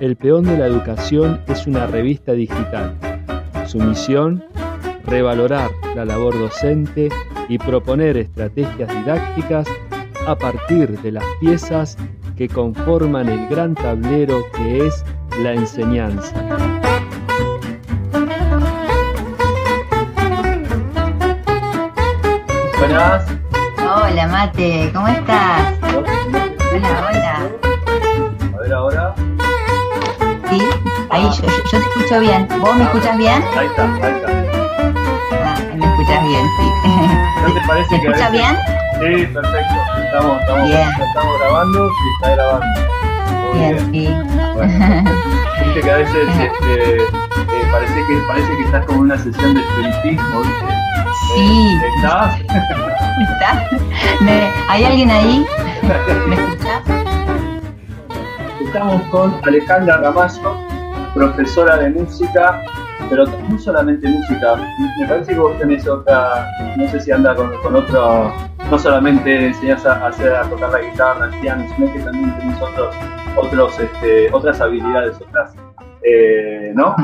El Peón de la Educación es una revista digital. Su misión, revalorar la labor docente y proponer estrategias didácticas a partir de las piezas que conforman el gran tablero que es la enseñanza. Buenas. Hola Mate, ¿cómo estás? Hola, hola. A ver ahora. Ahí yo, yo- yo te escucho bien. ¿Vos me escuchas bien? Ahí está, ahí está. Ah, me escuchas bien, sí. ¿No te parece ¿Me que escuchas veces- bien? Sí, perfecto. Estamos, estamos, Bien. estamos grabando, sí, está grabando. Muy Bien, sí. Bueno, viste que a veces este, eh, parece que parece que estás como en una sesión de espiritismo, ¿viste? Sí. Eh, ¿Estás? ¿Estás? Me- ¿Hay alguien ahí? ¿Me escuchas? Estamos con Alejandra Ramallo, profesora de música, pero no solamente música, me parece que vos tenés otra, no sé si anda con, con otro, no solamente enseñás a, hacer, a tocar la guitarra, el piano, sino que también tenés otros, otros, este, otras habilidades, otras, eh, ¿no?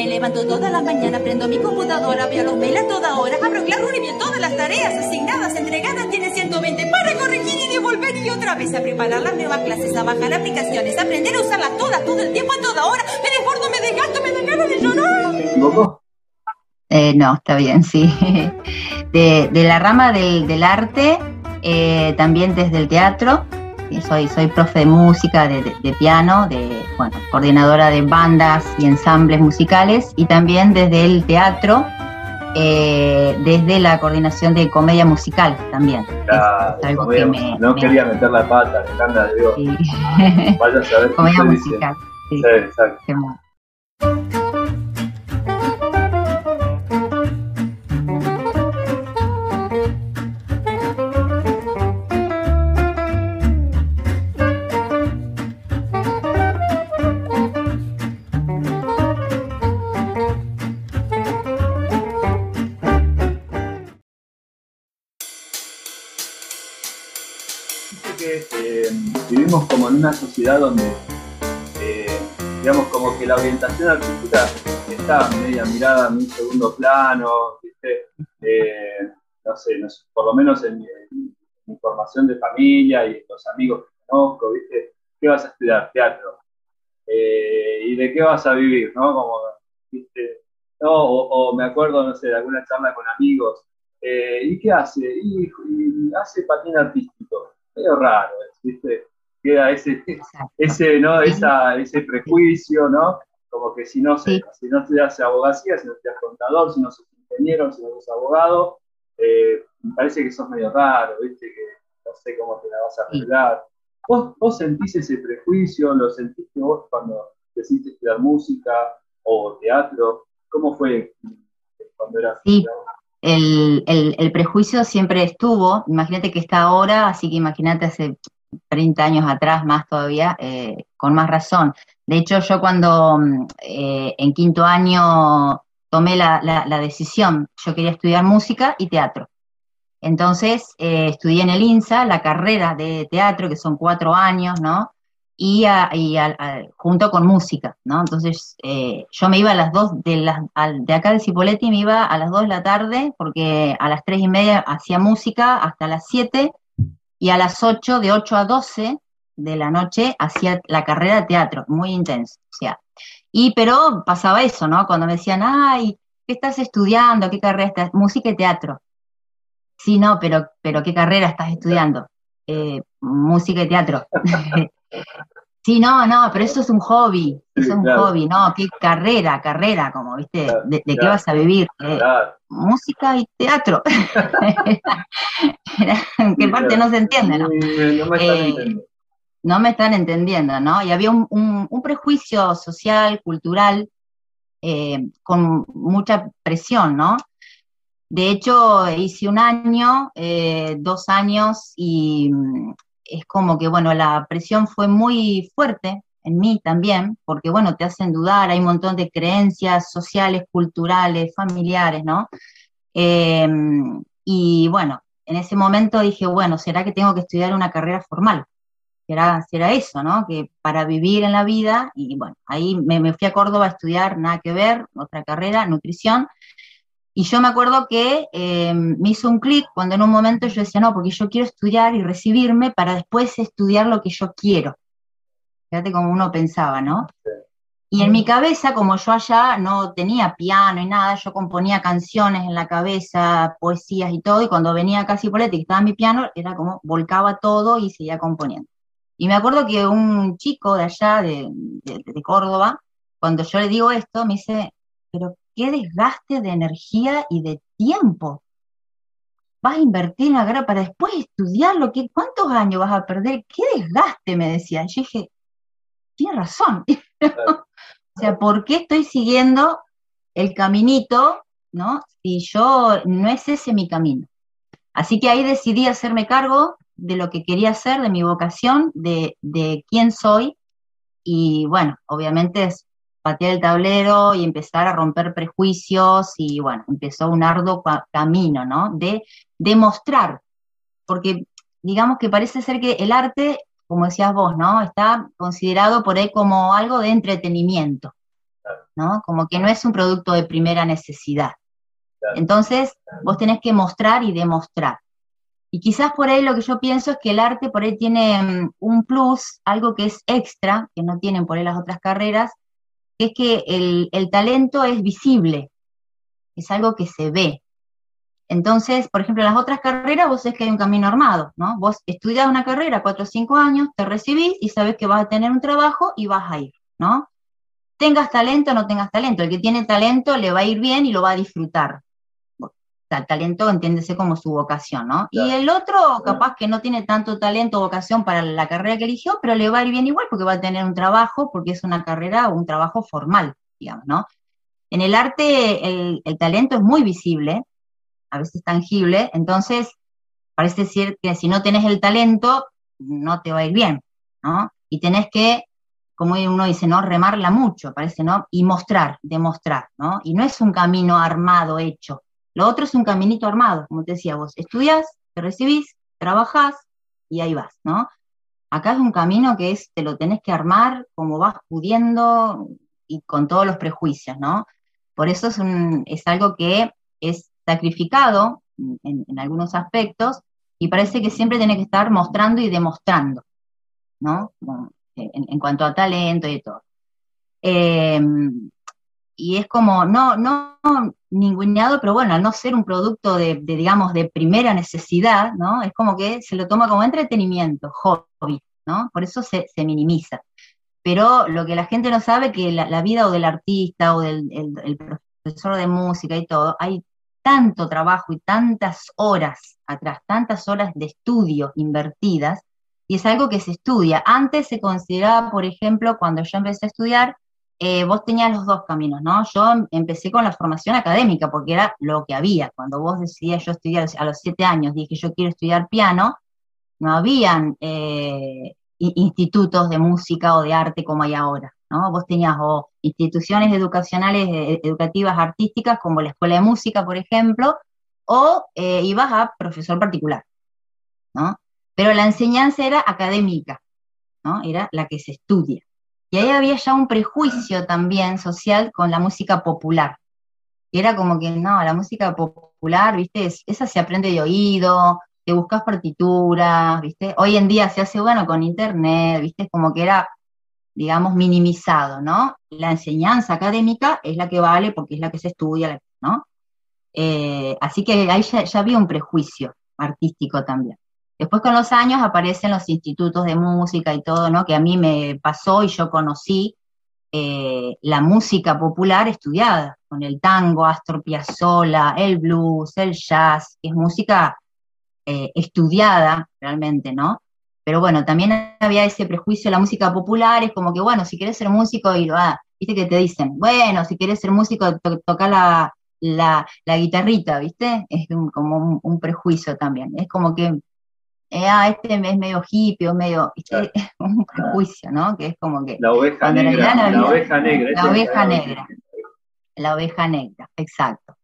Me levanto todas las mañanas, prendo mi computadora, veo los mails a toda hora, abro Classroom y veo todas las tareas asignadas, entregadas, tiene 120 para corregir y devolver y otra vez a preparar las nuevas clases, a bajar aplicaciones, a aprender a usarlas todas, todo el tiempo, a toda hora. Me desbordo, me desgasto, me dan ganas de llorar. Eh, no, está bien, sí. De, de la rama del, del arte, eh, también desde el teatro. Soy, soy profe de música, de, de- de piano, de, bueno, coordinadora de bandas y ensambles musicales y también desde el teatro, eh, desde la coordinación de comedia musical también. Es- Claro, es algo comedia que me, no me- quería meter la pata, Alejandra, digo, sí. vaya a saber comedia musical. Sí, Sí, exacto. En una sociedad donde, eh, digamos, como que la orientación artística está media mirada en un segundo plano, ¿viste? Eh, no sé, no por lo menos en mi, formación de familia y los amigos que conozco, ¿viste? ¿Qué vas a estudiar? Teatro. Eh, ¿Y de qué vas a vivir? ¿No? Como. No, o, o me acuerdo, no sé, de alguna charla con amigos. ¿Y qué hace? Y, y hace patín artístico medio raro, ¿viste? Queda ese, Exacto. ese, ¿no? Sí. Esa, ese prejuicio, ¿no? Como que si no, se, Sí. si no estudias abogacía, si no estudias contador, si no sos ingeniero, si no sos abogado, eh, me parece que sos medio raro, ¿viste? Que no sé cómo te la vas a Sí. arreglar. ¿Vos, ¿Vos sentís ese prejuicio? ¿Lo sentiste vos cuando decidiste estudiar música o teatro? ¿Cómo fue cuando eras Sí. el, el- el prejuicio siempre estuvo, imagínate que está ahora, así que imagínate hace 30 años atrás más todavía, eh, con más razón. De hecho, yo cuando mm, eh, en quinto año tomé la, decisión, yo quería estudiar música y teatro. Entonces, eh, estudié en el INSA la carrera de teatro, que son cuatro años, ¿no? Y, a- y junto con música, ¿no? Entonces, yo me iba a las dos, de, de acá de Cipoletti me iba a las dos de la tarde, porque a las tres y media hacía música hasta las siete, y a las ocho, de ocho a doce de la noche, hacía la carrera de teatro, muy intenso, o sea. Y, pero pasaba eso, ¿no? Cuando me decían, ay, ¿qué estás estudiando? ¿Qué carrera estás? Música y teatro. Sí, no, pero, pero ¿qué carrera estás estudiando? Eh, música y teatro. Sí, no, no, pero eso es un hobby, Sí, eso es un claro. hobby, no, qué carrera, carrera, como, ¿viste? Claro, ¿De, de qué vas a vivir? Eh, música y teatro. Que parte no se entiende, ¿no? No me están Eh, entendiendo. no me están entendiendo, ¿no? Y había un, un- un prejuicio social, cultural, eh, con mucha presión, ¿no? De hecho, hice un año, dos años, y es como que, bueno, la presión fue muy fuerte en mí también, porque, bueno, te hacen dudar, hay un montón de creencias sociales, culturales, familiares, ¿no? Eh, y bueno, en ese momento dije, bueno, ¿será que tengo que estudiar una carrera formal? si era, era eso, ¿no? Que para vivir en la vida, y bueno, ahí me, fui a Córdoba a estudiar, nada que ver, otra carrera, nutrición, y yo me acuerdo que eh, me hizo un clic cuando en un momento yo decía, no, porque yo quiero estudiar y recibirme para después estudiar lo que yo quiero. Fíjate cómo uno pensaba, ¿no? Y en mi cabeza, como yo allá no tenía piano y nada, yo componía canciones en la cabeza, poesías y todo, y cuando venía casi por y estaba mi piano, era como volcaba todo y seguía componiendo. Y me acuerdo que un chico de allá, de, de, Córdoba, cuando yo le digo esto, me dice, pero qué desgaste de energía y de tiempo. Vas a invertir en la guerra para después estudiarlo, ¿qué, ¿cuántos años vas a perder? ¿Qué desgaste? Me decía. Yo dije, tiene razón. O sea, ¿por qué estoy siguiendo el caminito, no? Si yo no es ese mi camino. Así que ahí decidí hacerme cargo de lo que quería hacer, de mi vocación, de, quién soy. Y bueno, obviamente es patear el tablero y empezar a romper prejuicios y bueno, empezó un arduo camino, ¿no? De demostrar, porque digamos que parece ser que el arte como decías vos, ¿no? Está considerado por ahí como algo de entretenimiento, ¿no? Como que no es un producto de primera necesidad. Entonces, vos tenés que mostrar y demostrar. Y quizás por ahí lo que yo pienso es que el arte por ahí tiene mm, un plus, algo que es extra, que no tienen por ahí las otras carreras, es que el, el talento es visible, es algo que se ve, entonces, por ejemplo, en las otras carreras vos sabés que hay un camino armado, ¿no? Vos estudias una carrera cuatro o cinco años, te recibís y sabes que vas a tener un trabajo y vas a ir, ¿no? Tengas talento o no tengas talento. El que tiene talento le va a ir bien y lo va a disfrutar. Sea, talento entiéndese como su vocación, ¿no? Y el otro, capaz que no tiene tanto talento o vocación para la carrera que eligió, pero le va a ir bien igual porque va a tener un trabajo, porque es una carrera o un trabajo formal, digamos, ¿no? En el arte el, el talento es muy visible, a veces tangible, entonces parece decir que si no tenés el talento, no te va a ir bien, ¿no? Y tenés que, como uno dice, ¿no? Remarla mucho, parece, ¿no? Y mostrar, demostrar, ¿no? Y no es un camino armado, hecho. Lo otro es un caminito armado, como te decía vos. Estudias, te recibís, trabajás y ahí vas, ¿no? Acá es un camino que es, te lo tenés que armar como vas pudiendo y con todos los prejuicios, ¿no? Por eso es, un, es algo que es sacrificado en, algunos aspectos y parece que siempre tiene que estar mostrando y demostrando, ¿no? En, cuanto a talento y todo. Em, y es como, no, no ninguneado, pero bueno, al no ser un producto de, digamos, de primera necesidad, ¿no? Es como que se lo toma como entretenimiento, hobby, ¿no? Por eso se, minimiza. Pero lo que la gente no sabe que la, vida o del artista o del el profesor de música y todo, hay tanto trabajo y tantas horas atrás, tantas horas de estudio invertidas, y es algo que se estudia. Antes se consideraba, por ejemplo, cuando yo empecé a estudiar, eh, vos tenías los dos caminos, ¿no? Yo empecé con la formación académica, porque era lo que había. Cuando vos decidías yo estudiar a los siete años, dije yo quiero estudiar piano, no habían eh, institutos de música o de arte como hay ahora. ¿no? Vos tenías o instituciones educacionales, eh, educativas, artísticas, como la Escuela de Música, por ejemplo, o ibas a profesor particular, ¿no? Pero la enseñanza era académica, ¿no? Era la que se estudia. Y ahí había ya un prejuicio también social con la música popular. Y era como que, no, la música popular, ¿viste? esa se aprende de oído, te buscas partituras, ¿viste? Hoy en día se hace, bueno, con internet, ¿viste? Como que era digamos, minimizado, ¿no? La enseñanza académica es la que vale porque es la que se estudia, ¿no? Eh, así que ahí ya, había un prejuicio artístico también. Después con los años aparecen los institutos de música y todo, ¿no? Que a mí me pasó y yo conocí eh, la música popular estudiada, con el tango, Astor Piazzolla, el blues, el jazz, que es música eh, estudiada realmente, ¿no? Pero bueno, también había ese prejuicio la música popular, es como que, bueno, si quieres ser músico, y ah, viste que te dicen, bueno, si quieres ser músico, toca la, la, guitarrita, ¿viste? Es como un, prejuicio también. Es como que, eh, ah, este es medio hippie medio, ¿viste? un prejuicio, ¿no? Que es como que... La oveja negra. La, oveja negra. La oveja negra. La oveja negra, exacto.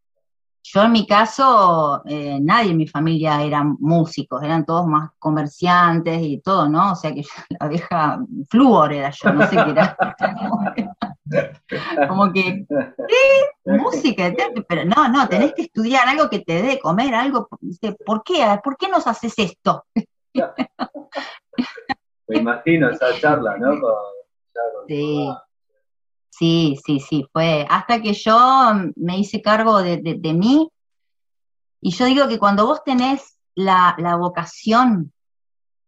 Yo en mi caso, eh, nadie en mi familia eran músicos, eran todos más comerciantes y todo, ¿no? O sea que yo, la vieja flúor era yo, no sé qué era. Como que, ¿qué? Música, pero no, no, tenés que estudiar algo que te dé comer, algo, ¿por qué? ¿Por qué nos haces esto? Me imagino esa charla, ¿no? sí. Sí, sí, sí, fue hasta que yo me hice cargo de, mí. Y yo digo que cuando vos tenés la, vocación,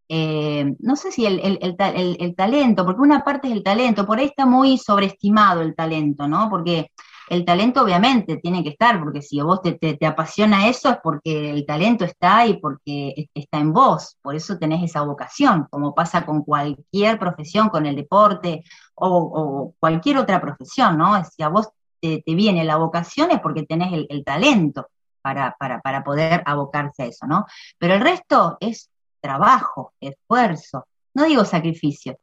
eh, no sé si el, el, talento, porque una parte es el talento, por ahí está muy sobreestimado el talento, ¿no? Porque el talento obviamente tiene que estar, porque si vos te, te, apasiona eso es porque el talento está y porque está en vos, por eso tenés esa vocación, como pasa con cualquier profesión, con el deporte o, cualquier otra profesión, ¿no? Si a vos te, viene la vocación es porque tenés el, talento para, para, poder abocarse a eso, ¿no? Pero el resto es trabajo, esfuerzo, no digo sacrificio,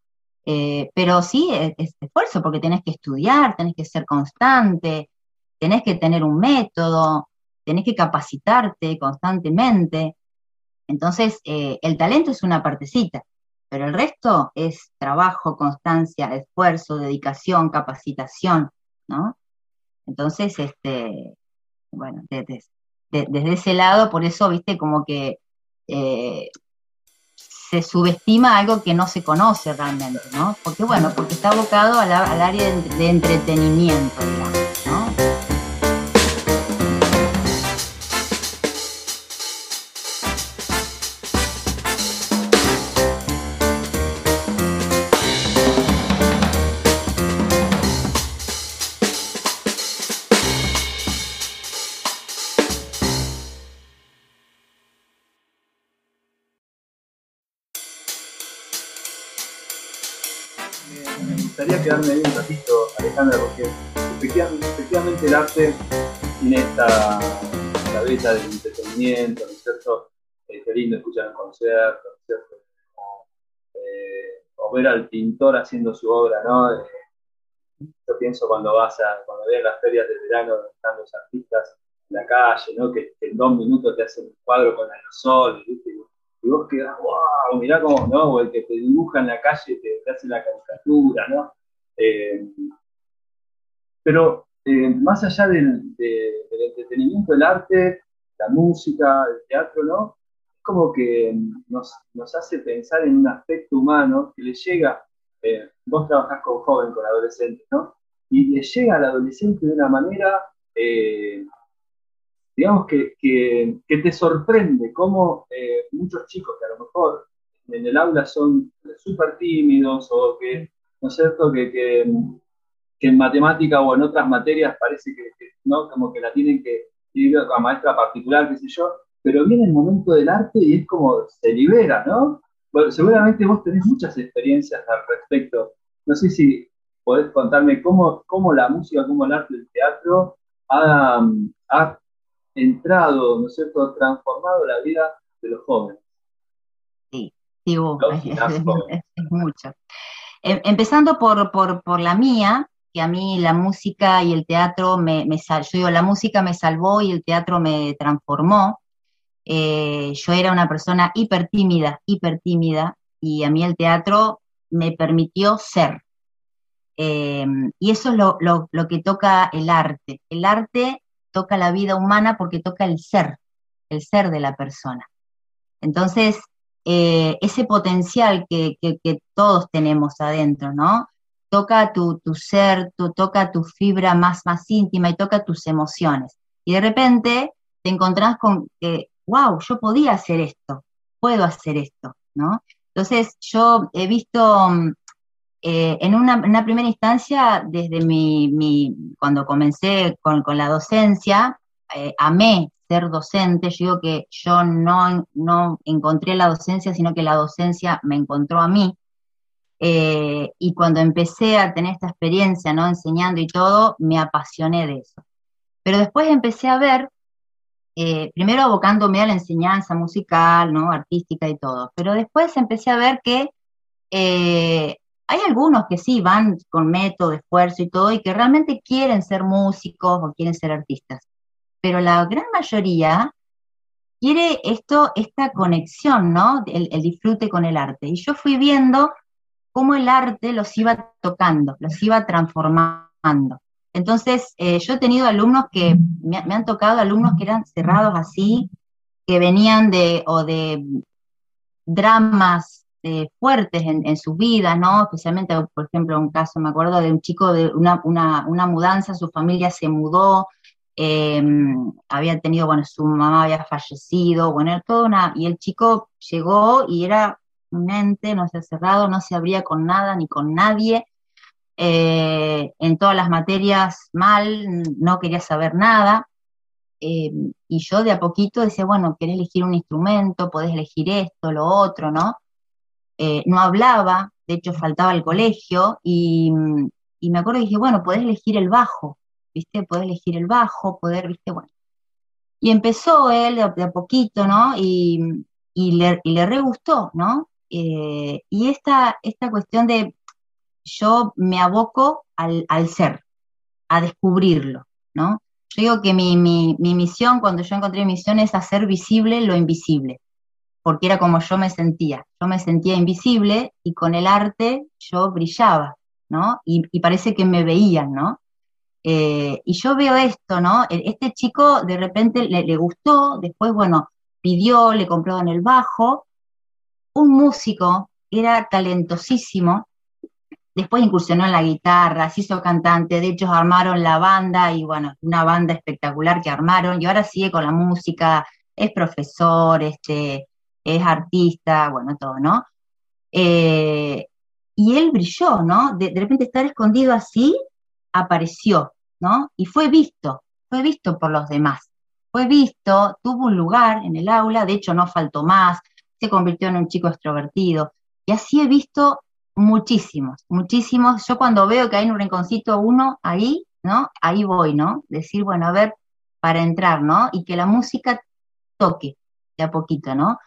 eh, pero sí, es, esfuerzo porque tenés que estudiar, tenés que ser constante, tenés que tener un método, tenés que capacitarte constantemente. Entonces, eh, el talento es una partecita, pero el resto es trabajo, constancia, esfuerzo, dedicación, capacitación, ¿no? Entonces, este, bueno, desde, ese lado, por eso, viste, como que eh, se subestima algo que no se conoce realmente, ¿no? Porque bueno, porque está abocado al, área de, entretenimiento, digamos, entretenimiento, ¿no es cierto? Eh, lindo escuchar un concierto. Eh, o ver al pintor haciendo su obra, ¿no? Eh, yo pienso cuando vas a, cuando ves las ferias de verano donde están los artistas en la calle, ¿no? Que, en dos minutos te hacen un cuadro con aerosol, ¿viste? y vos quedas, wow, mirá cómo, ¿no? O el que te dibuja en la calle, te, te hace la caricatura, ¿no? Eh, pero más allá del, entretenimiento, del arte, la música, el teatro, ¿no? Es como que nos, hace pensar en un aspecto humano que le llega, eh, vos trabajás con joven, con adolescentes, ¿no? Y le llega al adolescente de una manera, digamos, que, te sorprende, como muchos chicos que a lo mejor en el aula son súper tímidos o que ¿no es cierto? Que, que, en matemática o en otras materias parece que, ¿no? Como que la tienen que ir a maestra particular, qué sé yo, pero viene el momento del arte y es como se libera, ¿no? Bueno, seguramente vos tenés muchas experiencias al respecto. No sé si podés contarme cómo, cómo la música, cómo el arte del teatro ha, ha entrado, ¿no es cierto?, transformado la vida de los jóvenes. Sí, sí, es, mucho. Em, empezando por, por, la mía, que a mí la música y el teatro me, yo digo, la música me salvó y el teatro me transformó. Eh, yo era una persona hiper tímida, hiper tímida, y a mí el teatro me permitió ser. Em, y eso es lo, lo, que toca el arte. El arte toca la vida humana porque toca el ser, el ser de la persona. Entonces, eh, ese potencial que, todos tenemos adentro, ¿no? Toca tu, ser, tu, toca tu fibra más, más íntima y toca tus emociones. Y de repente te encontrás con que, wow, yo podía hacer esto, puedo hacer esto, ¿no? Entonces yo he visto mm, eh, en, una, primera instancia, desde mi, cuando comencé con, la docencia, eh, amé ser docente, yo digo que yo no, no encontré la docencia, sino que la docencia me encontró a mí. Eh, y cuando empecé a tener esta experiencia, ¿no? Enseñando y todo, me apasioné de eso. Pero después empecé a ver, eh, primero abocándome a la enseñanza musical, ¿no? Artística y todo, pero después empecé a ver que eh, hay algunos que sí van con método, esfuerzo y todo, y que realmente quieren ser músicos o quieren ser artistas pero la gran mayoría quiere esto, esta conexión, ¿no? El, disfrute con el arte. Y yo fui viendo cómo el arte los iba tocando, los iba transformando. Entonces, eh, yo he tenido alumnos que, me, han tocado alumnos que eran cerrados así, que venían de, o de dramas eh, fuertes en, sus vidas, ¿no? Especialmente, por ejemplo, un caso, me acuerdo de un chico de una, mudanza, su familia se mudó, eh, había tenido, bueno, su mamá había fallecido, bueno, todo una, y el chico llegó y era un ente, no sé, cerrado, no se abría con nada ni con nadie, eh, en todas las materias mal, no quería saber nada, em, y yo de a poquito decía, bueno, querés elegir un instrumento, podés elegir esto, lo otro, ¿no? Eh, no hablaba, de hecho faltaba el colegio, y, y me acuerdo que dije, bueno, podés elegir el bajo, ¿viste? Poder elegir el bajo, poder, ¿viste? Bueno. Y empezó él de a, poquito, ¿no? Y, le, y le re gustó, ¿no? Eh, y esta, esta cuestión de yo me aboco al, ser, a descubrirlo, ¿no? Yo digo que mi, mi, mi, misión, cuando yo encontré mi misión, es hacer visible lo invisible, porque era como yo me sentía. Yo me sentía invisible y con el arte yo brillaba, ¿no? Y, parece que me veían, ¿no? Eh, y yo veo esto, ¿no? E, este chico de repente le, gustó, después, bueno, pidió, le compró en el bajo, un músico, era talentosísimo, después incursionó en la guitarra, se hizo cantante, de hecho armaron la banda y bueno, una banda espectacular que armaron y ahora sigue con la música, es profesor, este, es artista, bueno, todo, ¿no? Eh, y él brilló, ¿no? de repente estar escondido así, apareció. ¿no? Y fue visto, fue visto por los demás, fue visto, tuvo un lugar en el aula, de hecho no faltó más, se convirtió en un chico extrovertido, y así he visto muchísimos, muchísimos. Yo cuando veo que hay un rinconcito uno ahí, ¿no? Ahí voy, ¿no? Decir, bueno, a ver, para entrar, ¿no? Y que la música toque de a poquito, ¿no?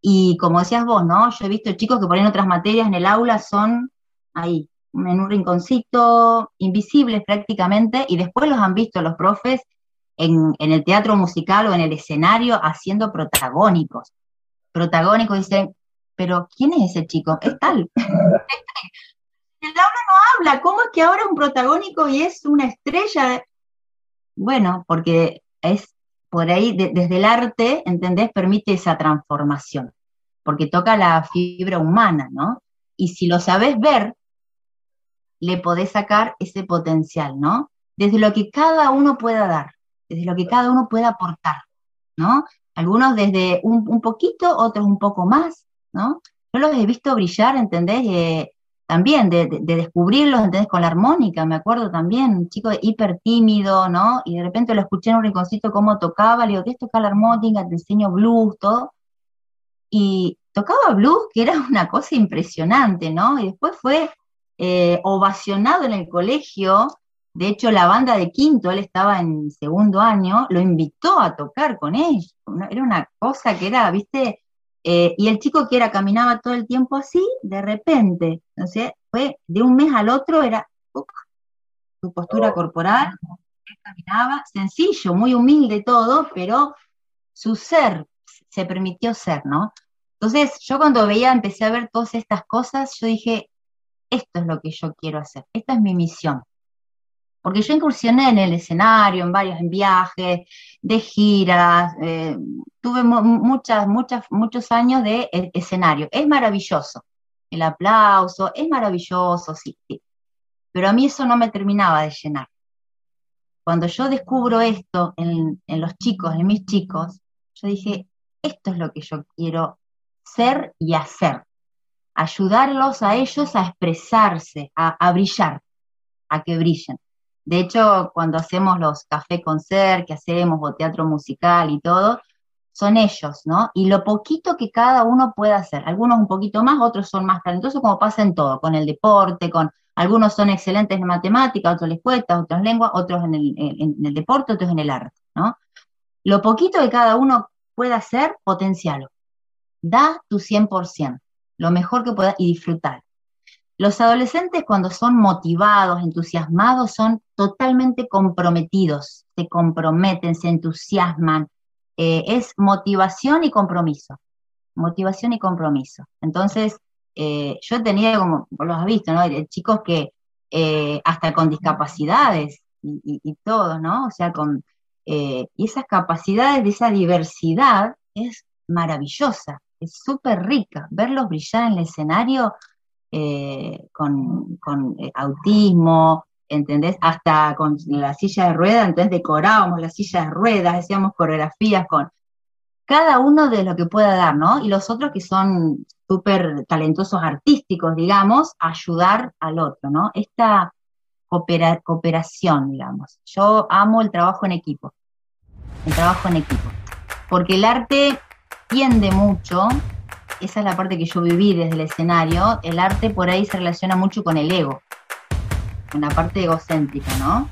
Y como decías vos, ¿no? Yo he visto chicos que por ahí en otras materias en el aula son ahí, en un rinconcito, invisibles prácticamente, y después los han visto los profes en, el teatro musical o en el escenario haciendo protagónicos. Protagónicos dicen, pero ¿quién es ese chico? Es tal. el aula no habla, ¿cómo es que ahora un protagónico y es una estrella? Bueno, porque es por ahí, desde el arte, ¿entendés? Permite esa transformación, porque toca la fibra humana, ¿no? Y si lo sabes ver, le podés sacar ese potencial, ¿no? Desde lo que cada uno pueda dar, desde lo que cada uno pueda aportar, ¿no? Algunos desde un, poquito, otros un poco más, ¿no? Yo los he visto brillar, ¿entendés? Eh, también de, descubrirlos, ¿entendés? Con la armónica, me acuerdo también, un chico hiper tímido, ¿no? Y de repente lo escuché en un rinconcito cómo tocaba, le digo, ¿qué es la armónica? Te enseño blues, todo. Y tocaba blues, que era una cosa impresionante, ¿no? Y después fue eh, ovacionado en el colegio. De hecho, la banda de quinto, él estaba en segundo año, lo invitó a tocar con ellos. Era una cosa que era, viste, eh, y el chico que era, caminaba todo el tiempo así, de repente, no sé, fue de un mes al otro, era su postura oh. corporal, caminaba, sencillo, muy humilde todo, pero su ser se permitió ser, ¿no? Entonces, yo cuando veía, empecé a ver todas estas cosas, yo dije, esto es lo que yo quiero hacer, esta es mi misión. Porque yo incursioné en el escenario, en varios viajes, de giras, eh, tuve muchas, muchas, muchos años de e, escenario. Es maravilloso, el aplauso, es maravilloso, sí. Pero a mí eso no me terminaba de llenar. Cuando yo descubro esto en los chicos, en mis chicos, yo dije, esto es lo que yo quiero ser y hacer ayudarlos a ellos a expresarse, a, brillar, a que brillen. De hecho, cuando hacemos los café concert que hacemos o teatro musical y todo, son ellos, ¿no? Y lo poquito que cada uno puede hacer, algunos un poquito más, otros son más talentosos, como pasa en todo, con el deporte, con algunos son excelentes en matemáticas, otros les cuesta, otros en lengua, otros en el, en el deporte, otros en el arte, ¿no? Lo poquito que cada uno pueda hacer, potencialo. Da tu 100% lo mejor que puedas y disfrutar. Los adolescentes cuando son motivados, entusiasmados, son totalmente comprometidos, se comprometen, se entusiasman. Eh, es motivación y compromiso. Motivación y compromiso. Entonces, eh, yo tenía, como lo has visto, ¿no? chicos que eh, hasta con discapacidades y, y, todo, ¿no? O sea, con y esas capacidades de esa diversidad es maravillosa, es súper rica. Verlos brillar en el escenario eh, con, eh, autismo, ¿entendés? Hasta con la silla de ruedas, entonces decorábamos la silla de ruedas, hacíamos coreografías con cada uno de lo que pueda dar, ¿no? Y los otros que son súper talentosos artísticos, digamos, ayudar al otro, ¿no? Esta cooperación, digamos. Yo amo el trabajo en equipo, el trabajo en equipo, porque el arte tiende mucho esa es la parte que yo viví desde el escenario, el arte por ahí se relaciona mucho con el ego, una parte egocéntrica, ¿no?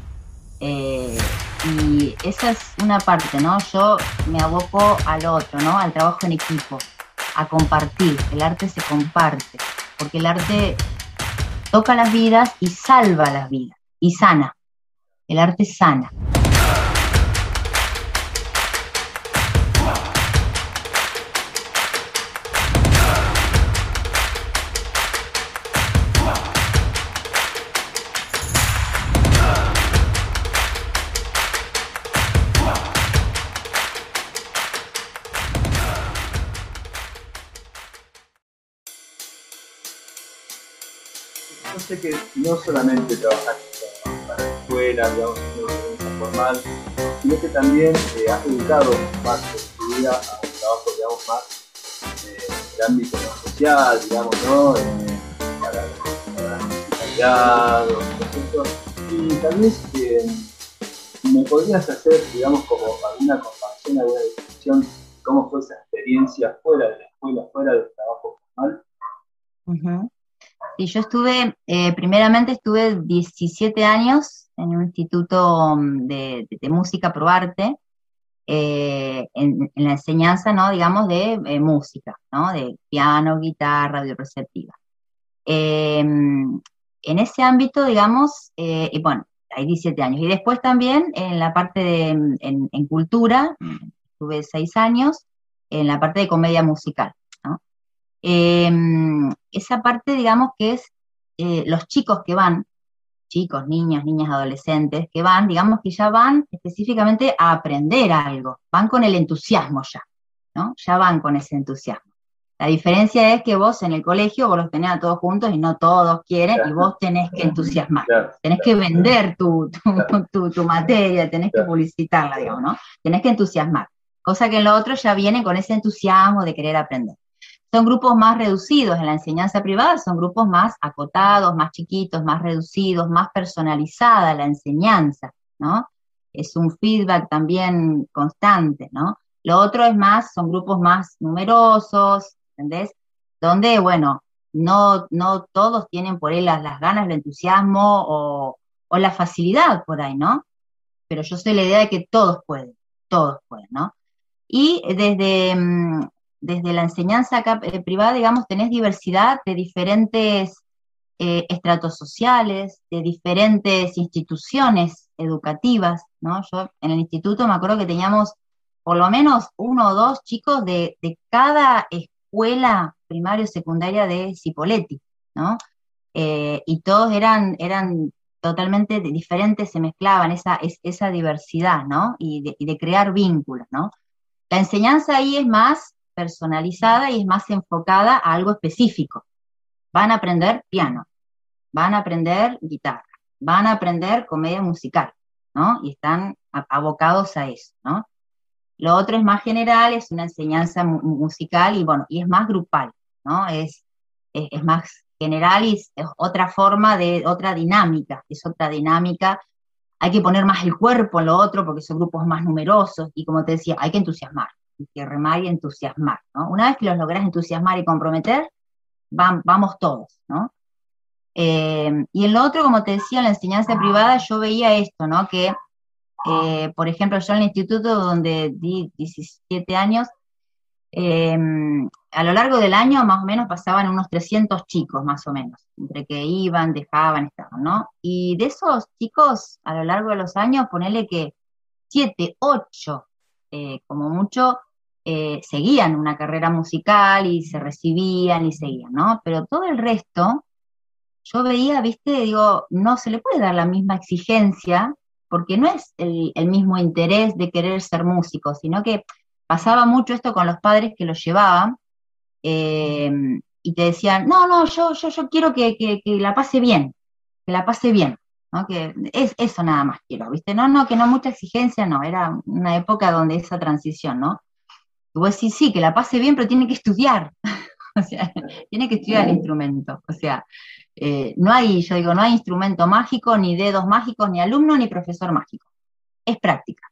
Eh, y esa es una parte, ¿no? Yo me aboco al otro, ¿no? Al trabajo en equipo, a compartir. El arte se comparte, porque el arte toca las vidas y salva las vidas, y sana. El arte sana. No solamente trabajas para la escuela, digamos, una formal, sino que también eh, has dedicado parte de tu vida a un trabajo, digamos, más eh, en el ámbito social, digamos, ¿no? Eh, para, para los Y también eh, me podrías hacer, digamos, como alguna comparación, alguna definición de cómo fue esa experiencia fuera de la escuela, fuera del trabajo formal. Uh y yo estuve, eh, primeramente estuve 17 años en un instituto mm, de, música pro arte, eh, en, la enseñanza, ¿no? digamos, de eh, música, ¿no? de piano, guitarra, receptiva. Em, en ese ámbito, digamos, y bueno, hay 17 años. Y después también en la parte de en, cultura, estuve 6 años, en la parte de comedia musical. Em, esa parte, digamos, que es eh, los chicos que van, chicos, niños, niñas, adolescentes, que van, digamos que ya van específicamente a aprender algo, van con el entusiasmo ya, ¿no? Ya van con ese entusiasmo. La diferencia es que vos en el colegio vos los tenés a todos juntos y no todos quieren y vos tenés que entusiasmar, tenés que vender tu, tu, tu, materia, tenés que publicitarla, digamos, ¿no? Tenés que entusiasmar. Cosa que en lo otro ya vienen con ese entusiasmo de querer aprender. Son grupos más reducidos en la enseñanza privada, son grupos más acotados, más chiquitos, más reducidos, más personalizada la enseñanza, ¿no? Es un feedback también constante, ¿no? Lo otro es más, son grupos más numerosos, ¿entendés? Donde, bueno, no, no todos tienen por ahí las, ganas, el entusiasmo o, o, la facilidad por ahí, ¿no? Pero yo soy la idea de que todos pueden, todos pueden, ¿no? Y desde, mm, desde la enseñanza eh, privada, digamos, tenés diversidad de diferentes eh, estratos sociales, de diferentes instituciones educativas, ¿no? Yo en el instituto me acuerdo que teníamos por lo menos uno o dos chicos de, cada escuela primaria o secundaria de Cipoletti, ¿no? Eh, y todos eran, eran totalmente diferentes, se mezclaban esa, esa diversidad, ¿no? Y de, y de crear vínculos, ¿no? La enseñanza ahí es más personalizada y es más enfocada a algo específico. Van a aprender piano, van a aprender guitarra, van a aprender comedia musical, ¿no? Y están abocados a eso, ¿no? Lo otro es más general, es una enseñanza musical y bueno, y es más grupal, ¿no? Es, es, más general y es, otra forma de, otra dinámica, es otra dinámica. Hay que poner más el cuerpo en lo otro porque son grupos más numerosos y como te decía, hay que entusiasmar y que remar y entusiasmar, ¿no? Una vez que los logras entusiasmar y comprometer, vamos todos, ¿no? Eh, y en lo otro, como te decía, en la enseñanza privada yo veía esto, ¿no? Que, eh, por ejemplo, yo en el instituto donde di 17 años, Em, a lo largo del año más o menos pasaban unos 300 chicos, más o menos, entre que iban, dejaban, estaban, ¿no? Y de esos chicos, a lo largo de los años, ponele que 7, 8, eh, como mucho, eh, seguían una carrera musical y se recibían y seguían, ¿no? Pero todo el resto, yo veía, viste, digo, no se le puede dar la misma exigencia porque no es el, mismo interés de querer ser músico, sino que pasaba mucho esto con los padres que los llevaban eh, y te decían, no, no, yo, yo, yo quiero que, la pase bien, que la pase bien, ¿no? Que es eso nada más quiero, ¿viste? No, no, que no mucha exigencia, no, era una época donde esa transición, ¿no? Y vos decís, sí, que la pase bien, pero tiene que estudiar, o sea, tiene que estudiar el instrumento, o sea, eh, no hay, yo digo, no hay instrumento mágico, ni dedos mágicos, ni alumno, ni profesor mágico. Es práctica.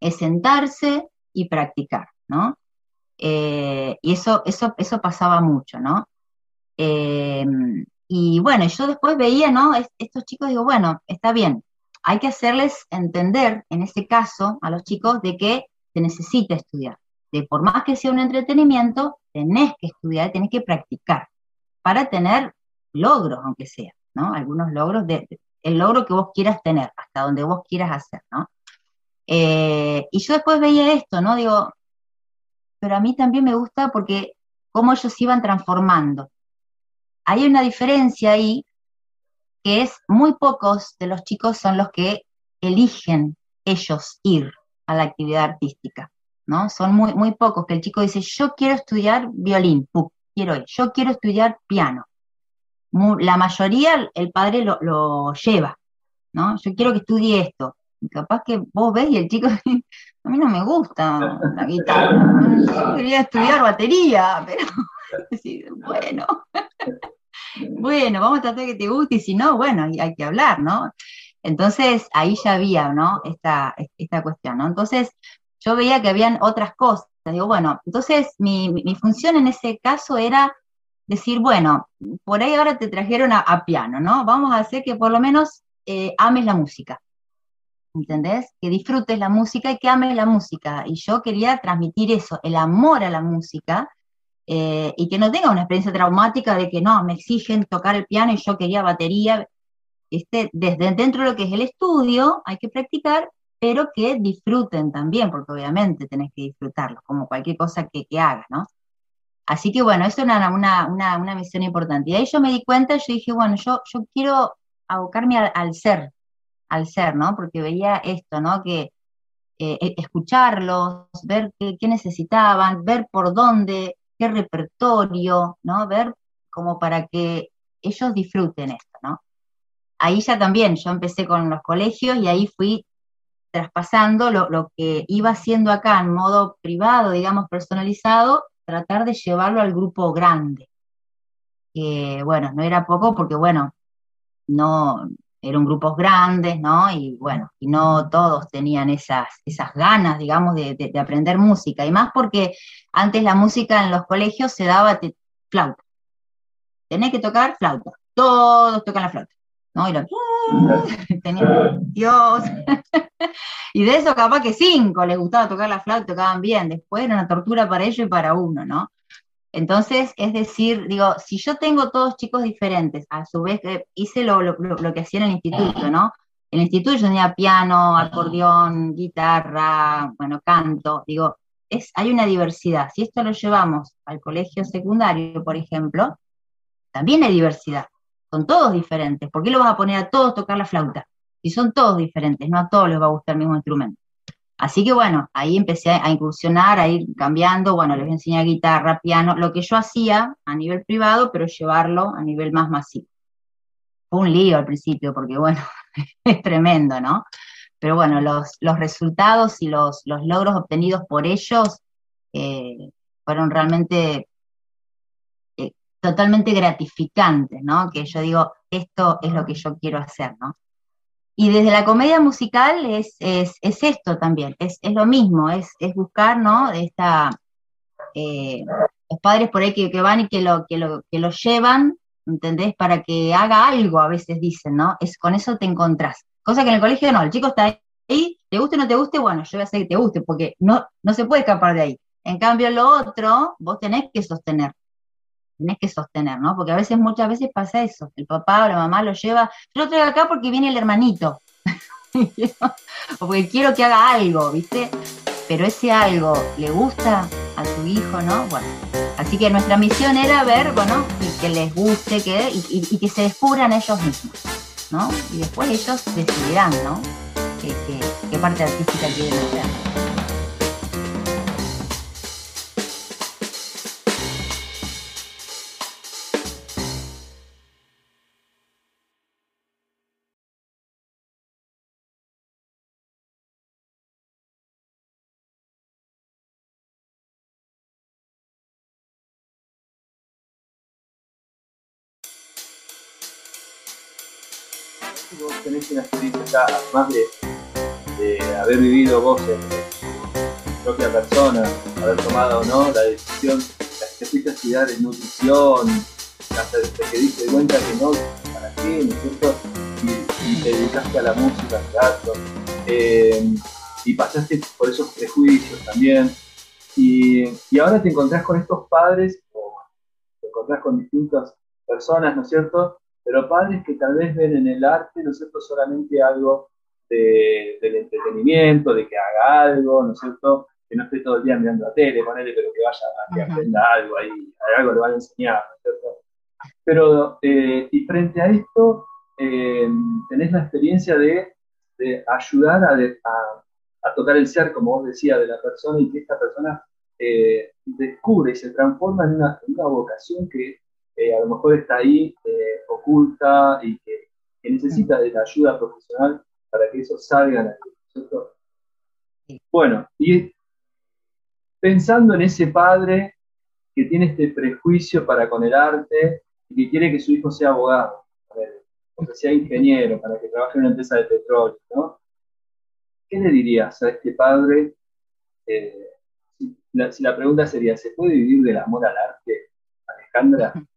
Es sentarse y practicar, ¿no? Eh, y eso, eso, eso pasaba mucho, ¿no? Eh, y bueno, yo después veía, ¿no? estos chicos, digo, bueno, está bien, hay que hacerles entender, en ese caso, a los chicos de que se necesita estudiar. De por más que sea un entretenimiento, tenés que estudiar, tenés que practicar para tener logros, aunque sea, ¿no? Algunos logros, de, el logro que vos quieras tener, hasta donde vos quieras hacer, ¿no? Eh, y yo después veía esto, ¿no? Digo, pero a mí también me gusta porque cómo ellos se iban transformando. Hay una diferencia ahí que es muy pocos de los chicos son los que eligen ellos ir a la actividad artística, Son muy, muy pocos que el chico dice, yo quiero estudiar violín, quiero yo quiero estudiar piano, la mayoría el padre lo, lleva, ¿no? Yo quiero que estudie esto. Y capaz que vos ves y el chico, a mí no me gusta la guitarra, yo quería estudiar batería, pero bueno, bueno, vamos a tratar que te guste y si no, bueno, hay que hablar, ¿no? Entonces ahí ya había, ¿no? Esta, esta cuestión, ¿no? Entonces yo veía que habían otras cosas. Digo, bueno, entonces mi, mi función en ese caso era decir, bueno, por ahí ahora te trajeron a, piano, ¿no? Vamos a hacer que por lo menos eh, ames la música. ¿Entendés? Que disfrutes la música y que ames la música. Y yo quería transmitir eso, el amor a la música, eh, y que no tenga una experiencia traumática de que no, me exigen tocar el piano y yo quería batería. Este, desde dentro de lo que es el estudio, hay que practicar, pero que disfruten también, porque obviamente tenés que disfrutarlo, como cualquier cosa que, que hagas, ¿no? Así que bueno, eso era una, misión importante. Y ahí yo me di cuenta, yo dije, bueno, yo, yo quiero abocarme al, ser, al ser, ¿no? Porque veía esto, ¿no? Que eh, e, escucharlos, ver qué, necesitaban, ver por dónde, qué repertorio, ¿no? Ver como para que ellos disfruten esto, ¿no? Ahí ya también, yo empecé con los colegios y ahí fui traspasando lo, lo que iba haciendo acá en modo privado, digamos, personalizado, tratar de llevarlo al grupo grande. bueno, no era poco porque, bueno, no, eran grupos grandes, ¿no? Y bueno, y no todos tenían esas, esas ganas, digamos, de, aprender música. Y más porque antes la música en los colegios se daba flauta. Tenés que tocar flauta. Todos tocan la flauta. ¿no? Y Y de eso capaz que cinco les gustaba tocar la flauta, tocaban bien. Después era una tortura para ellos y para uno, ¿no? Entonces, es decir, digo, si yo tengo todos chicos diferentes, a su vez hice lo, que hacía en el instituto, ¿no? En el instituto yo tenía piano, acordeón, guitarra, bueno, canto, digo, es, hay una diversidad. Si esto lo llevamos al colegio secundario, por ejemplo, también hay diversidad son todos diferentes. ¿Por qué lo vas a poner a todos tocar la flauta? Si son todos diferentes, no a todos les va a gustar el mismo instrumento. Así que bueno, ahí empecé a incursionar, a ir cambiando, bueno, les enseñé guitarra, piano, lo que yo hacía a nivel privado, pero llevarlo a nivel más masivo. Fue un lío al principio, porque bueno, es tremendo, ¿no? Pero bueno, los, los resultados y los, los logros obtenidos por ellos eh, fueron realmente totalmente gratificante, ¿no? Que yo digo, esto es lo que yo quiero hacer, ¿no? Y desde la comedia musical es, es, esto también, es, lo mismo, es, buscar, ¿no? Esta, eh, los padres por ahí que, van y que lo, que, lo, que lo llevan, ¿entendés? Para que haga algo, a veces dicen, ¿no? Es, con eso te encontrás. Cosa que en el colegio no, el chico está ahí, te guste o no te guste, bueno, yo voy a hacer que te guste, porque no, no se puede escapar de ahí. En cambio, lo otro, vos tenés que sostener. Tenés que sostener, ¿no? Porque a veces, muchas veces pasa eso. El papá o la mamá lo lleva, yo lo traigo acá porque viene el hermanito. o porque quiero que haga algo, ¿viste? Pero ese algo le gusta a tu hijo, ¿no? Bueno, así que nuestra misión era ver, bueno, que, les guste que, y, que se descubran ellos mismos, ¿no? Y después ellos decidirán, ¿no? qué parte artística quieren hacer. Una experiencia además de, haber vivido vos en, propia persona, haber tomado o no la decisión, que fuiste a estudiar en nutrición, hasta que diste cuenta que no, ¿para qué? ¿no es cierto? Y, te dedicaste a la música, al teatro, eh, y pasaste por esos prejuicios también. Y, y, ahora te encontrás con estos padres, o te encontrás con distintas personas, ¿no es cierto? Pero padres que tal vez ven en el arte, ¿no es cierto?, solamente algo de, del entretenimiento, de que haga algo, ¿no es cierto?, que no esté todo el día mirando la tele, ponele, pero que vaya a que aprenda algo ahí, algo le van a enseñar, ¿no es cierto? Pero, eh, y frente a esto, eh, tenés la experiencia de, de ayudar a, a, tocar el ser, como vos decías, de la persona y que esta persona eh, descubre y se transforma en una, en una vocación que a lo mejor está ahí oculta y que, necesita de la ayuda profesional para que eso salga a la luz. Bueno, y pensando en ese padre que tiene este prejuicio para con el arte y que quiere que su hijo sea abogado, o que sea ingeniero, para que trabaje en una empresa de petróleo, ¿no? ¿Qué le dirías a este padre? Eh, si, la, pregunta sería, ¿se puede vivir del amor al arte, Alejandra?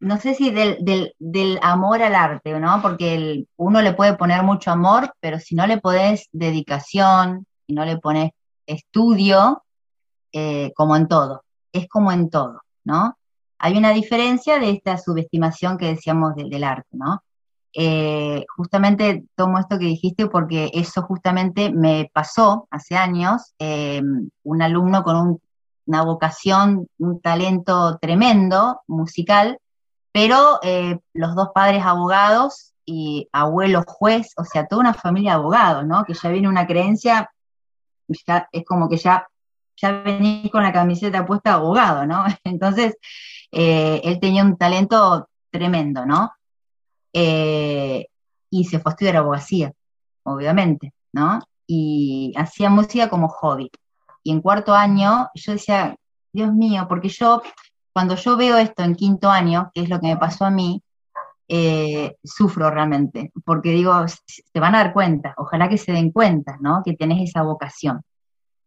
no sé si del, amor al arte, ¿no? Porque uno le puede poner mucho amor, pero si no le pones dedicación, si no le pones estudio, eh, como en todo, es como en todo, ¿no? Hay una diferencia de esta subestimación que decíamos del arte, ¿no? Eh, justamente tomo esto que dijiste porque eso justamente me pasó hace años, eh, un alumno con una vocación, un talento tremendo musical, pero eh, los dos padres abogados y abuelo juez, o sea, toda una familia de abogados, ¿no? Que ya viene una creencia, ya es como que ya, ya venís con la camiseta puesta abogado, ¿no? Entonces, eh, él tenía un talento tremendo, ¿no? Eh, y se fue a estudiar abogacía, obviamente, ¿no? Y hacía música como hobby. Y en cuarto año yo decía, Dios mío, porque yo cuando yo veo esto en quinto año, que es lo que me pasó a mí, eh, sufro realmente, porque digo, se van a dar cuenta, ojalá que se den cuenta, ¿no? Que tenés esa vocación.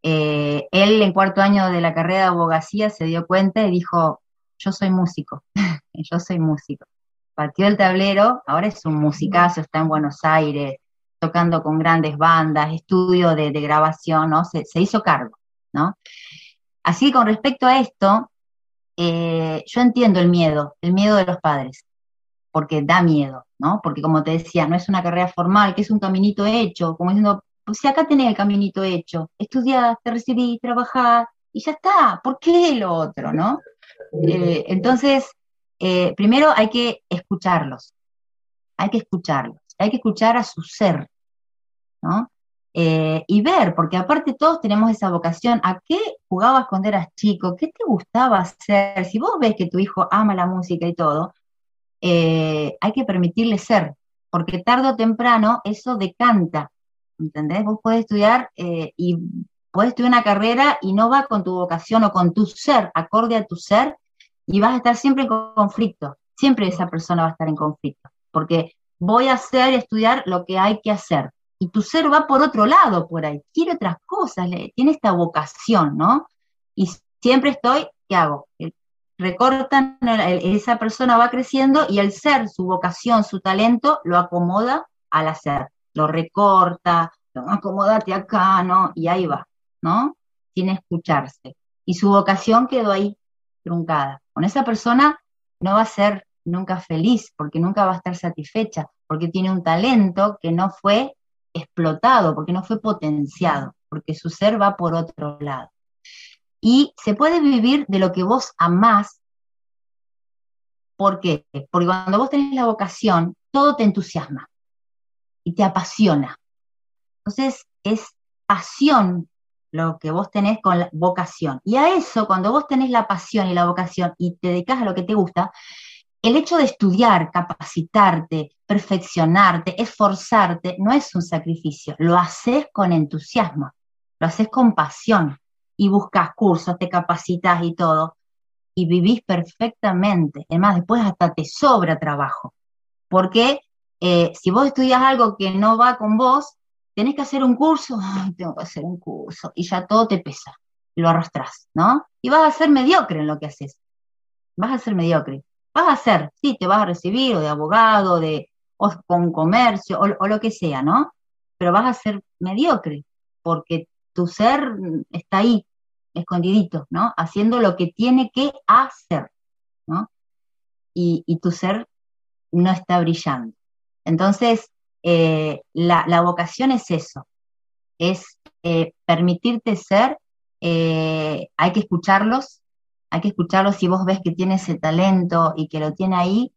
Eh, él en cuarto año de la carrera de abogacía se dio cuenta y dijo, yo soy músico, yo soy músico. Partió del tablero, ahora es un musicazo, está en Buenos Aires, tocando con grandes bandas, estudio de, grabación, ¿no? Se, hizo cargo, ¿no? Así con respecto a esto, eh, yo entiendo el miedo, el miedo de los padres, porque da miedo, ¿no? Porque como te decía, no es una carrera formal, que es un caminito hecho, como diciendo, pues si acá tenés el caminito hecho, estudiás, te recibís, trabajás, y ya está, ¿por qué lo otro, no? Eh, entonces, eh, primero hay que escucharlos, hay que escucharlos, hay que escuchar a su ser, ¿no? Eh, y ver, porque aparte todos tenemos esa vocación, ¿a qué jugabas cuando eras chico? ¿Qué te gustaba hacer? Si vos ves que tu hijo ama la música y todo, eh, hay que permitirle ser, porque tarde o temprano eso decanta, ¿entendés? Vos podés estudiar eh, y podés estudiar una carrera y no va con tu vocación o con tu ser, acorde a tu ser, y vas a estar siempre en conflicto, siempre esa persona va a estar en conflicto, porque voy a hacer y estudiar lo que hay que hacer y tu ser va por otro lado por ahí, quiere otras cosas, tiene esta vocación, ¿no? Y siempre estoy, ¿qué hago? Recortan, esa persona va creciendo y el ser, su vocación, su talento, lo acomoda al hacer, lo recorta, lo acomodate acá, ¿no? Y ahí va, ¿no? sin escucharse. Y su vocación quedó ahí, truncada. Con esa persona no va a ser nunca feliz, porque nunca va a estar satisfecha, porque tiene un talento que no fue explotado, porque no fue potenciado, porque su ser va por otro lado. Y se puede vivir de lo que vos amás. ¿Por qué? Porque cuando vos tenés la vocación, todo te entusiasma y te apasiona. Entonces, es pasión lo que vos tenés con la vocación. Y a eso, cuando vos tenés la pasión y la vocación y te dedicas a lo que te gusta, el hecho de estudiar, capacitarte, perfeccionarte, esforzarte, no es un sacrificio, lo haces con entusiasmo, lo haces con pasión y buscas cursos, te capacitas y todo, y vivís perfectamente. Además, después hasta te sobra trabajo, porque eh, si vos estudias algo que no va con vos, tenés que hacer un curso, tengo que hacer un curso, y ya todo te pesa, lo arrastras, ¿no? Y vas a ser mediocre en lo que haces, vas a ser mediocre. Vas a ser, sí, te vas a recibir o de abogado, de, o con comercio, o, lo que sea, ¿no? Pero vas a ser mediocre, porque tu ser está ahí, escondidito, ¿no? Haciendo lo que tiene que hacer, ¿no? Y, tu ser no está brillando. Entonces, eh, la, vocación es eso, es eh, permitirte ser, eh, hay que escucharlos, hay que escucharlos si vos ves que tiene ese talento y que lo tiene ahí,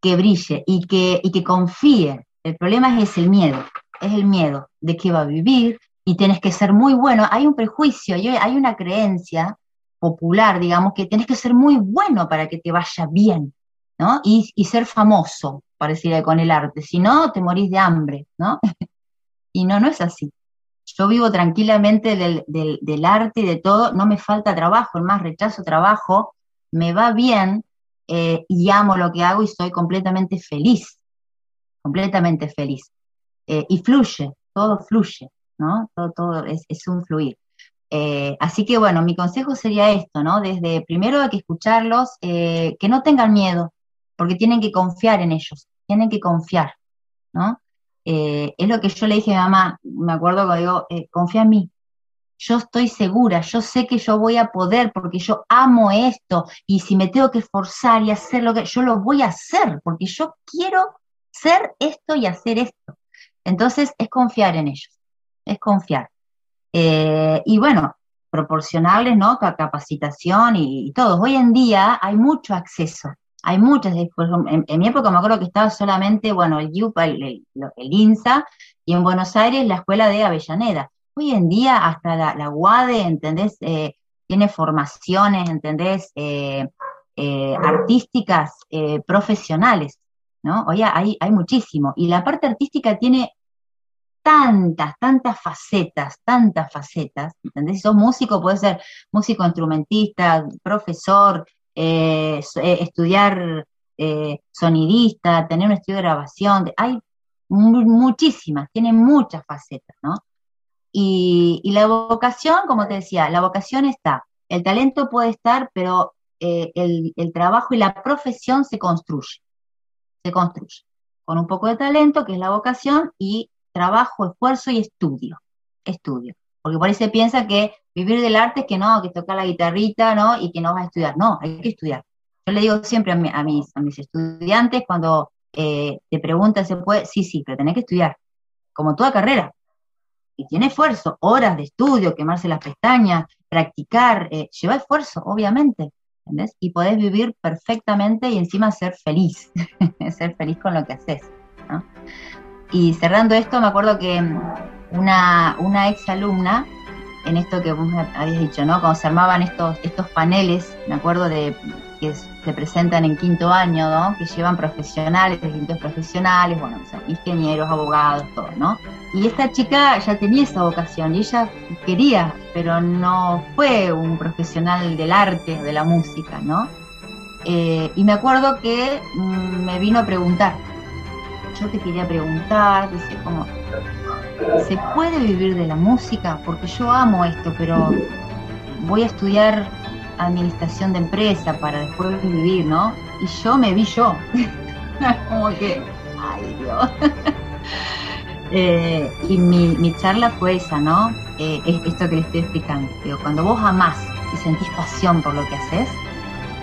que brille y que, y que confíe. El problema es el miedo, es el miedo de que va a vivir, y tienes que ser muy bueno. Hay un prejuicio, hay una creencia popular, digamos, que tienes que ser muy bueno para que te vaya bien, ¿no? Y, ser famoso, pareciera con el arte, si no, te morís de hambre, ¿no? y no, no es así. Yo vivo tranquilamente del, arte y de todo, no me falta trabajo, el más rechazo trabajo, me va bien eh, y amo lo que hago y soy completamente feliz, completamente feliz. Eh, y fluye, todo fluye. ¿no? Todo, es, un fluir. Eh, así que bueno, mi consejo sería esto, ¿no? Desde primero hay que escucharlos, que no tengan miedo, porque tienen que confiar en ellos, tienen que confiar, ¿no? Eh, es lo que yo le dije a mamá, me acuerdo que digo, confía en mí, yo estoy segura, yo sé que yo voy a poder porque yo amo esto y si me tengo que esforzar y hacer lo que yo lo voy a hacer porque yo quiero ser esto y hacer esto. Entonces es confiar en ellos es confiar. Eh, y bueno, proporcionarles, ¿no? Capacitación y, todo. Hoy en día hay mucho acceso, hay muchas. En, en mi época me acuerdo que estaba solamente, bueno, el IUPA, el, INSA, y en Buenos Aires la escuela de Avellaneda. Hoy en día hasta la, UADE, ¿entendés? Eh, tiene formaciones, ¿entendés? Eh, artísticas profesionales, ¿no? Hoy hay, hay muchísimo. Y la parte artística tiene tantas, tantas facetas, tantas facetas, ¿entendés? Si sos músico, puedes ser músico instrumentista, profesor, eh, eh, estudiar eh, sonidista, tener un estudio de grabación, hay muchísimas, tiene muchas facetas, ¿no? Y, la vocación, como te decía, la vocación está, el talento puede estar, pero el, el trabajo y la profesión se construye, se construye con un poco de talento, que es la vocación, y trabajo, esfuerzo y estudio. Estudio. Porque por ahí se piensa que vivir del arte es que no, que tocar la guitarrita, ¿no? Y que no vas a estudiar. No, hay que estudiar. Yo le digo siempre a, mis, a mis, estudiantes cuando eh, te preguntan, ¿se puede? Sí, sí, pero tenés que estudiar. Como toda carrera. Y tiene esfuerzo, horas de estudio, quemarse las pestañas, practicar, eh, lleva esfuerzo, obviamente. ¿entendés? Y podés vivir perfectamente y encima ser feliz, ser feliz con lo que haces. Y cerrando esto, me acuerdo que una, una ex alumna, en esto que vos me habías dicho, ¿no? Cuando se armaban estos, estos paneles, me acuerdo de que se presentan en quinto año, ¿no? Que llevan profesionales, distintos profesionales, bueno, ingenieros, abogados, todo, ¿no? Y esta chica ya tenía esa vocación y ella quería, pero no fue un profesional del arte, de la música, ¿no? Eh, y me acuerdo que mm, me vino a preguntar, yo te quería preguntar, dice, como, ¿se puede vivir de la música? Porque yo amo esto, pero voy a estudiar administración de empresa para después vivir, ¿no? Y yo me vi yo, como que, ay Dios. Eh, y mi, mi charla fue esa, ¿no? eh, es esto que le estoy explicando. Digo, cuando vos amás y sentís pasión por lo que haces,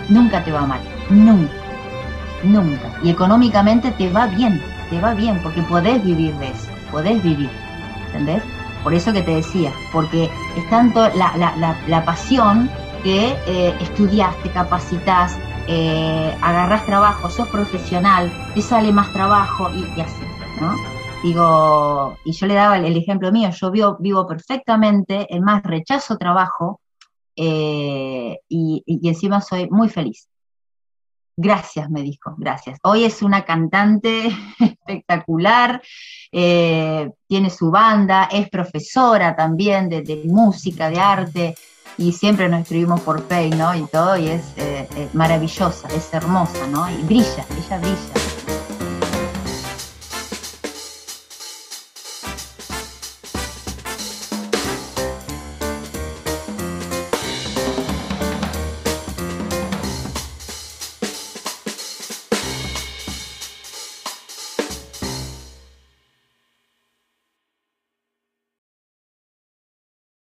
nunca te va mal, nunca, nunca. Y económicamente te va bien, te va bien, porque podés vivir de eso, podés vivir, ¿entendés? Por eso que te decía, porque es tanto la, pasión que eh, estudias, te capacitas, eh, agarras trabajo, sos profesional, te sale más trabajo y, y así, ¿no? Digo, y yo le daba el, ejemplo mío, yo vivo, vivo perfectamente, es más, rechazo trabajo eh, y, encima soy muy feliz. Gracias, me dijo, gracias. Hoy es una cantante espectacular, eh, tiene su banda, es profesora también de, música, de arte, y siempre nos escribimos por Pay, ¿no? Y todo, y es eh, maravillosa, es hermosa, ¿no? Y brilla, ella brilla.